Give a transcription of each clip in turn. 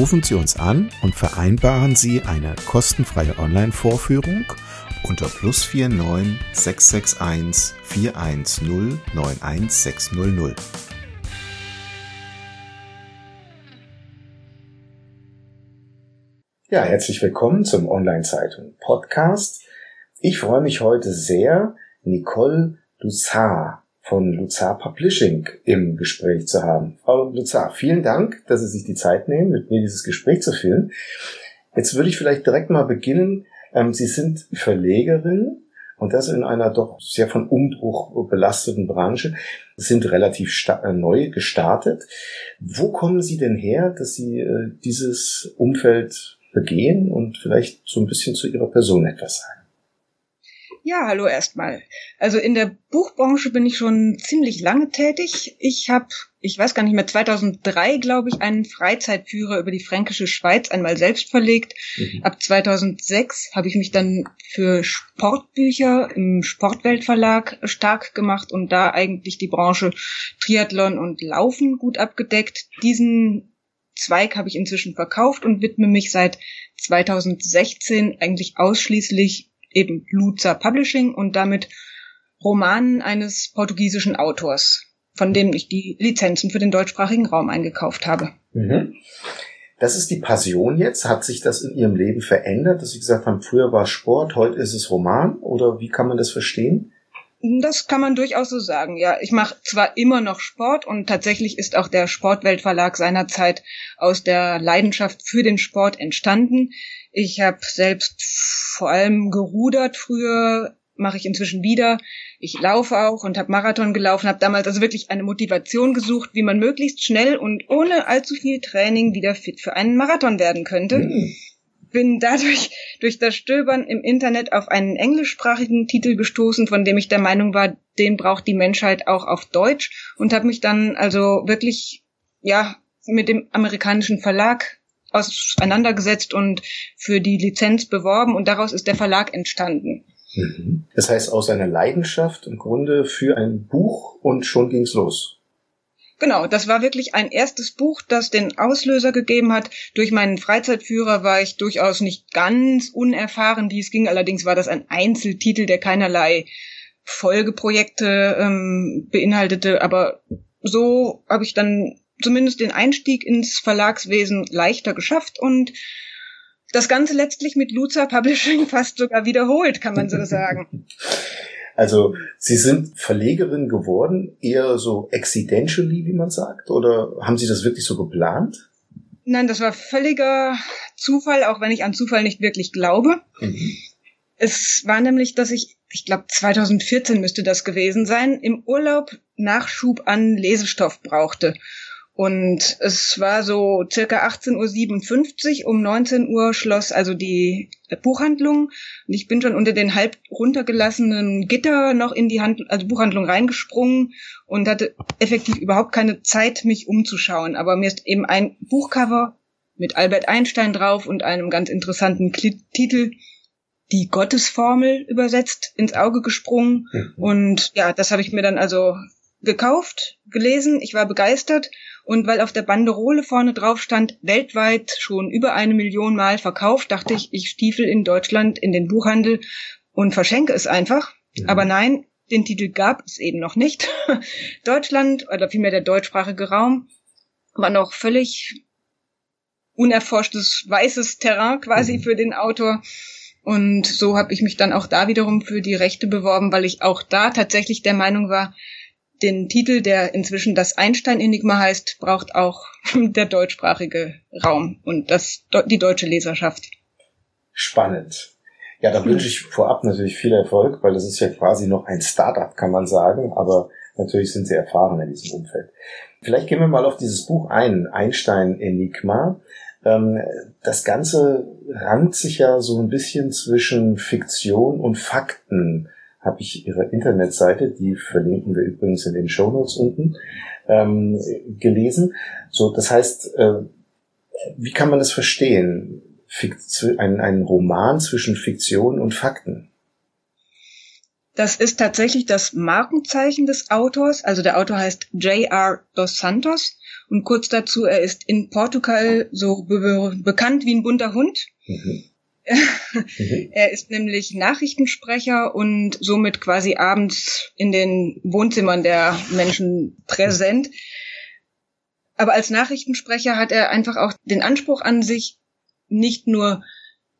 Rufen Sie uns an und vereinbaren Sie eine kostenfreie Online-Vorführung unter plus 49 661 410 91600. Ja, herzlich willkommen zum Online-Zeitung Podcast. Ich freue mich heute sehr, Nicole Lussard von Luzar Publishing im Gespräch zu haben. Frau Luzar, vielen Dank, dass Sie sich die Zeit nehmen, mit mir dieses Gespräch zu führen. Jetzt würde ich vielleicht direkt mal beginnen. Ähm, Sie sind Verlegerin und das in einer doch sehr von Umbruch belasteten Branche. Sie sind relativ äh, neu gestartet. Wo kommen Sie denn her, dass Sie äh, dieses Umfeld begehen und vielleicht so ein bisschen zu Ihrer Person etwas sagen? Ja, hallo erstmal. Also in der Buchbranche bin ich schon ziemlich lange tätig. Ich habe, ich weiß gar nicht mehr, 2003 glaube ich, einen Freizeitführer über die fränkische Schweiz einmal selbst verlegt. Mhm. Ab 2006 habe ich mich dann für Sportbücher im Sportweltverlag stark gemacht und da eigentlich die Branche Triathlon und Laufen gut abgedeckt. Diesen Zweig habe ich inzwischen verkauft und widme mich seit 2016 eigentlich ausschließlich eben Luza Publishing und damit Romanen eines portugiesischen Autors, von dem ich die Lizenzen für den deutschsprachigen Raum eingekauft habe. Mhm. Das ist die Passion jetzt. Hat sich das in Ihrem Leben verändert, dass Sie gesagt haben, früher war Sport, heute ist es Roman? Oder wie kann man das verstehen? Das kann man durchaus so sagen, ja. Ich mache zwar immer noch Sport und tatsächlich ist auch der Sportweltverlag seinerzeit aus der Leidenschaft für den Sport entstanden. Ich habe selbst vor allem gerudert früher, mache ich inzwischen wieder. Ich laufe auch und habe Marathon gelaufen, habe damals also wirklich eine Motivation gesucht, wie man möglichst schnell und ohne allzu viel Training wieder fit für einen Marathon werden könnte. Mhm bin dadurch durch das Stöbern im Internet auf einen englischsprachigen Titel gestoßen, von dem ich der Meinung war, den braucht die Menschheit auch auf Deutsch und habe mich dann also wirklich ja mit dem amerikanischen Verlag auseinandergesetzt und für die Lizenz beworben und daraus ist der Verlag entstanden. Mhm. Das heißt aus einer Leidenschaft im Grunde für ein Buch und schon ging's los. Genau, das war wirklich ein erstes Buch, das den Auslöser gegeben hat. Durch meinen Freizeitführer war ich durchaus nicht ganz unerfahren, wie es ging. Allerdings war das ein Einzeltitel, der keinerlei Folgeprojekte ähm, beinhaltete. Aber so habe ich dann zumindest den Einstieg ins Verlagswesen leichter geschafft und das Ganze letztlich mit Luza Publishing fast sogar wiederholt, kann man so sagen. Also Sie sind Verlegerin geworden, eher so accidentally, wie man sagt, oder haben Sie das wirklich so geplant? Nein, das war völliger Zufall, auch wenn ich an Zufall nicht wirklich glaube. Mhm. Es war nämlich, dass ich, ich glaube 2014 müsste das gewesen sein, im Urlaub Nachschub an Lesestoff brauchte. Und es war so circa 18.57 Uhr, um 19 Uhr schloss also die Buchhandlung. Und ich bin schon unter den halb runtergelassenen Gitter noch in die Hand, also Buchhandlung reingesprungen und hatte effektiv überhaupt keine Zeit, mich umzuschauen. Aber mir ist eben ein Buchcover mit Albert Einstein drauf und einem ganz interessanten Titel die Gottesformel übersetzt ins Auge gesprungen. Mhm. Und ja, das habe ich mir dann also gekauft, gelesen, ich war begeistert und weil auf der Banderole vorne drauf stand, weltweit schon über eine Million Mal verkauft, dachte ich, ich stiefel in Deutschland in den Buchhandel und verschenke es einfach. Ja. Aber nein, den Titel gab es eben noch nicht. Deutschland, oder vielmehr der deutschsprachige Raum, war noch völlig unerforschtes weißes Terrain quasi mhm. für den Autor. Und so habe ich mich dann auch da wiederum für die Rechte beworben, weil ich auch da tatsächlich der Meinung war, den Titel, der inzwischen das Einstein-Enigma heißt, braucht auch der deutschsprachige Raum und das, die deutsche Leserschaft. Spannend. Ja, da wünsche ich vorab natürlich viel Erfolg, weil das ist ja quasi noch ein Startup, kann man sagen, aber natürlich sind Sie erfahren in diesem Umfeld. Vielleicht gehen wir mal auf dieses Buch ein, Einstein Enigma. Ähm, das Ganze rankt sich ja so ein bisschen zwischen Fiktion und Fakten habe ich ihre Internetseite, die verlinken wir übrigens in den Show Notes unten, ähm, gelesen. So, das heißt, äh, wie kann man das verstehen? ein, ein Roman zwischen Fiktion und Fakten. Das ist tatsächlich das Markenzeichen des Autors. Also der Autor heißt J.R. dos Santos und kurz dazu, er ist in Portugal so be bekannt wie ein bunter Hund. Mhm. er ist nämlich Nachrichtensprecher und somit quasi abends in den Wohnzimmern der Menschen präsent. Aber als Nachrichtensprecher hat er einfach auch den Anspruch an sich, nicht nur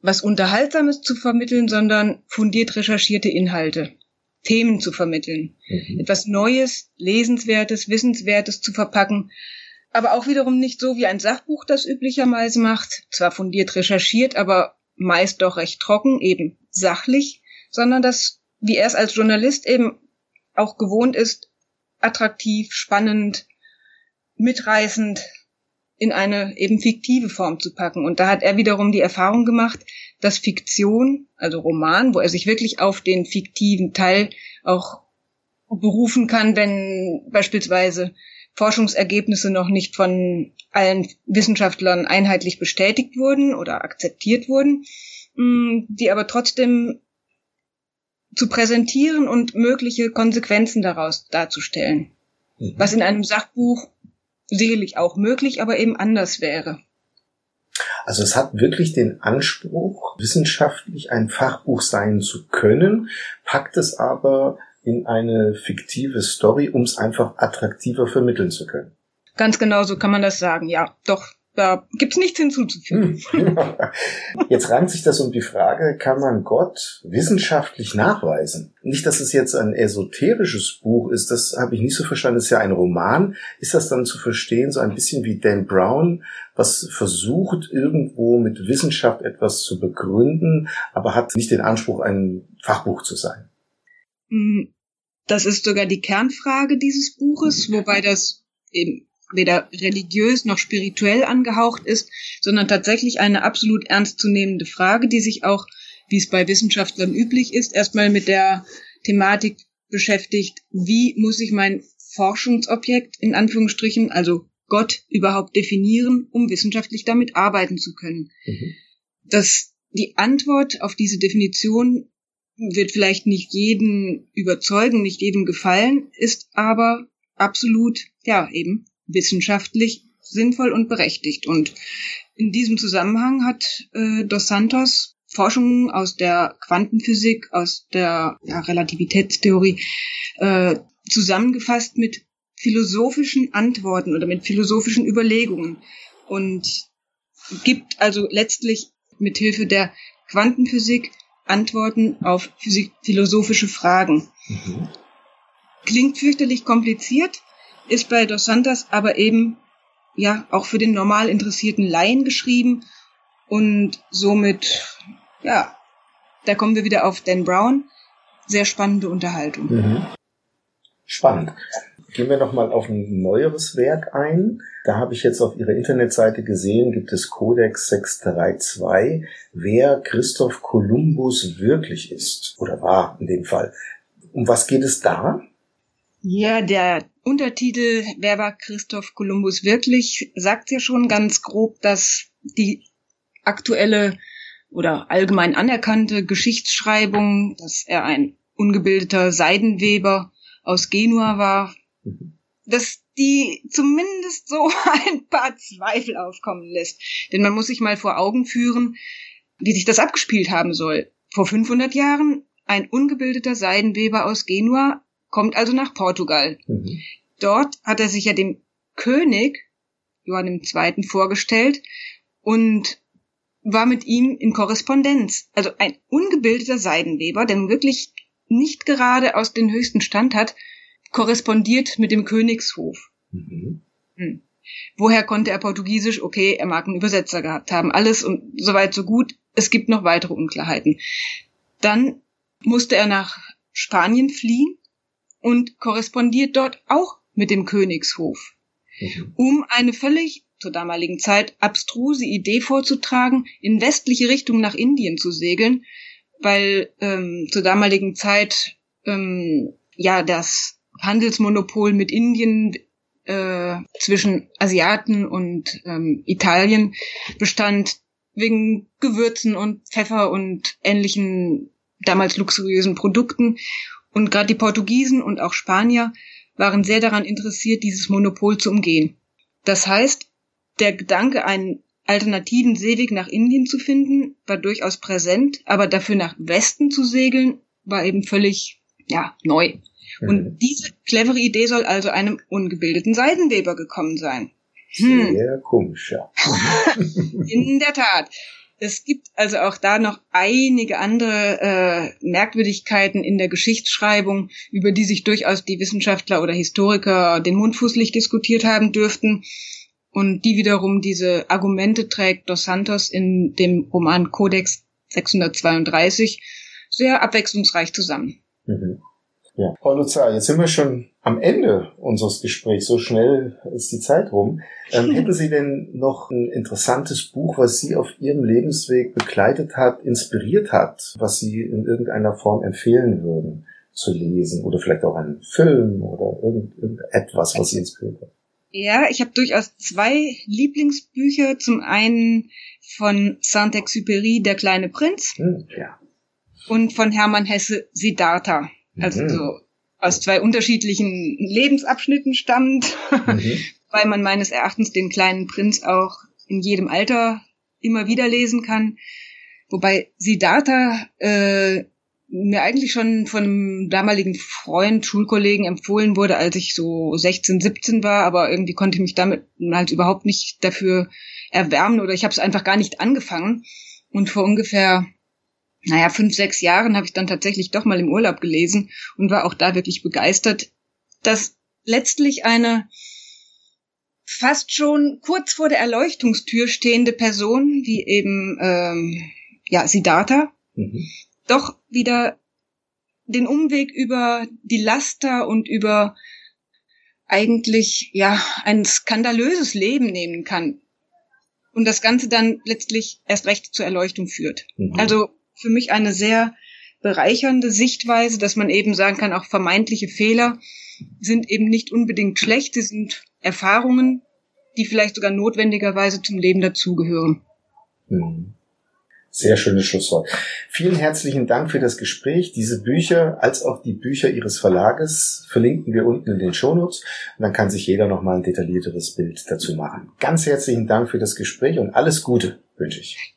was Unterhaltsames zu vermitteln, sondern fundiert recherchierte Inhalte, Themen zu vermitteln, mhm. etwas Neues, Lesenswertes, Wissenswertes zu verpacken, aber auch wiederum nicht so wie ein Sachbuch das üblicherweise macht, zwar fundiert recherchiert, aber meist doch recht trocken, eben sachlich, sondern das, wie er es als Journalist eben auch gewohnt ist, attraktiv, spannend, mitreißend in eine eben fiktive Form zu packen. Und da hat er wiederum die Erfahrung gemacht, dass Fiktion, also Roman, wo er sich wirklich auf den fiktiven Teil auch berufen kann, wenn beispielsweise Forschungsergebnisse noch nicht von allen Wissenschaftlern einheitlich bestätigt wurden oder akzeptiert wurden, mm, die aber trotzdem zu präsentieren und mögliche Konsequenzen daraus darzustellen. Mhm. Was in einem Sachbuch sicherlich auch möglich, aber eben anders wäre. Also es hat wirklich den Anspruch, wissenschaftlich ein Fachbuch sein zu können, packt es aber in eine fiktive Story, um es einfach attraktiver vermitteln zu können. Ganz genau so kann man das sagen, ja. Doch, da gibt's nichts hinzuzufügen. Hm. Jetzt rankt sich das um die Frage, kann man Gott wissenschaftlich nachweisen? Nicht, dass es jetzt ein esoterisches Buch ist, das habe ich nicht so verstanden, das ist ja ein Roman. Ist das dann zu verstehen, so ein bisschen wie Dan Brown, was versucht, irgendwo mit Wissenschaft etwas zu begründen, aber hat nicht den Anspruch, ein Fachbuch zu sein? Hm, das ist sogar die Kernfrage dieses Buches, wobei das eben weder religiös noch spirituell angehaucht ist, sondern tatsächlich eine absolut ernstzunehmende Frage, die sich auch, wie es bei Wissenschaftlern üblich ist, erstmal mit der Thematik beschäftigt, wie muss ich mein Forschungsobjekt in Anführungsstrichen, also Gott überhaupt definieren, um wissenschaftlich damit arbeiten zu können. Mhm. Das, die Antwort auf diese Definition wird vielleicht nicht jeden überzeugen, nicht jedem gefallen, ist aber absolut, ja, eben wissenschaftlich sinnvoll und berechtigt. Und in diesem Zusammenhang hat äh, Dos Santos Forschungen aus der Quantenphysik, aus der ja, Relativitätstheorie äh, zusammengefasst mit philosophischen Antworten oder mit philosophischen Überlegungen und gibt also letztlich mit Hilfe der Quantenphysik Antworten auf philosophische Fragen. Mhm. Klingt fürchterlich kompliziert, ist bei Dos Santos aber eben ja auch für den normal interessierten Laien geschrieben und somit ja, da kommen wir wieder auf Dan Brown. Sehr spannende Unterhaltung. Mhm. Spannend. Gehen wir nochmal auf ein neueres Werk ein. Da habe ich jetzt auf Ihrer Internetseite gesehen, gibt es Codex 632, wer Christoph Kolumbus wirklich ist oder war in dem Fall. Um was geht es da? Ja, der Untertitel Wer war Christoph Kolumbus wirklich sagt ja schon ganz grob, dass die aktuelle oder allgemein anerkannte Geschichtsschreibung, dass er ein ungebildeter Seidenweber aus Genua war. Dass die zumindest so ein paar Zweifel aufkommen lässt. Denn man muss sich mal vor Augen führen, wie sich das abgespielt haben soll. Vor 500 Jahren ein ungebildeter Seidenweber aus Genua kommt also nach Portugal. Mhm. Dort hat er sich ja dem König Johann II. vorgestellt und war mit ihm in Korrespondenz. Also ein ungebildeter Seidenweber, der wirklich nicht gerade aus den höchsten Stand hat, korrespondiert mit dem Königshof. Mhm. Hm. Woher konnte er Portugiesisch? Okay, er mag einen Übersetzer gehabt haben. Alles und soweit so gut. Es gibt noch weitere Unklarheiten. Dann musste er nach Spanien fliehen und korrespondiert dort auch mit dem Königshof, mhm. um eine völlig zur damaligen Zeit abstruse Idee vorzutragen, in westliche Richtung nach Indien zu segeln, weil ähm, zur damaligen Zeit ähm, ja das Handelsmonopol mit Indien äh, zwischen Asiaten und ähm, Italien bestand wegen Gewürzen und Pfeffer und ähnlichen damals luxuriösen Produkten. Und gerade die Portugiesen und auch Spanier waren sehr daran interessiert, dieses Monopol zu umgehen. Das heißt, der Gedanke, einen alternativen Seeweg nach Indien zu finden, war durchaus präsent, aber dafür nach Westen zu segeln, war eben völlig, ja, neu. Mhm. Und diese clevere Idee soll also einem ungebildeten Seidenweber gekommen sein. Hm. Sehr komisch, ja. In der Tat. Es gibt also auch da noch einige andere äh, Merkwürdigkeiten in der Geschichtsschreibung, über die sich durchaus die Wissenschaftler oder Historiker den Mund fußlich diskutiert haben dürften. Und die wiederum diese Argumente trägt Dos Santos in dem Roman Codex 632 sehr abwechslungsreich zusammen. Mhm. Ja. Frau Luzar, jetzt sind wir schon am Ende unseres Gesprächs. So schnell ist die Zeit rum. Ähm, hätten Sie denn noch ein interessantes Buch, was Sie auf Ihrem Lebensweg begleitet hat, inspiriert hat, was Sie in irgendeiner Form empfehlen würden zu lesen? Oder vielleicht auch einen Film oder irgendetwas, was Sie inspiriert hat? Ja, ich habe durchaus zwei Lieblingsbücher. Zum einen von Saint-Exupéry, Der kleine Prinz. Hm, ja. Und von Hermann Hesse, Siddhartha. Also mhm. so aus zwei unterschiedlichen Lebensabschnitten stammt, mhm. weil man meines Erachtens den kleinen Prinz auch in jedem Alter immer wieder lesen kann. Wobei Siddhartha äh, mir eigentlich schon von einem damaligen Freund, Schulkollegen empfohlen wurde, als ich so 16, 17 war, aber irgendwie konnte ich mich damit halt überhaupt nicht dafür erwärmen oder ich habe es einfach gar nicht angefangen. Und vor ungefähr naja, fünf, sechs Jahren habe ich dann tatsächlich doch mal im Urlaub gelesen und war auch da wirklich begeistert, dass letztlich eine fast schon kurz vor der Erleuchtungstür stehende Person, wie eben ähm, ja Siddhartha, mhm. doch wieder den Umweg über die Laster und über eigentlich ja ein skandalöses Leben nehmen kann und das Ganze dann letztlich erst recht zur Erleuchtung führt. Mhm. Also für mich eine sehr bereichernde Sichtweise, dass man eben sagen kann, auch vermeintliche Fehler sind eben nicht unbedingt schlecht, sie sind Erfahrungen, die vielleicht sogar notwendigerweise zum Leben dazugehören. Hm. Sehr schönes Schlusswort. Vielen herzlichen Dank für das Gespräch. Diese Bücher als auch die Bücher Ihres Verlages verlinken wir unten in den Shownotes und dann kann sich jeder nochmal ein detaillierteres Bild dazu machen. Ganz herzlichen Dank für das Gespräch und alles Gute wünsche ich.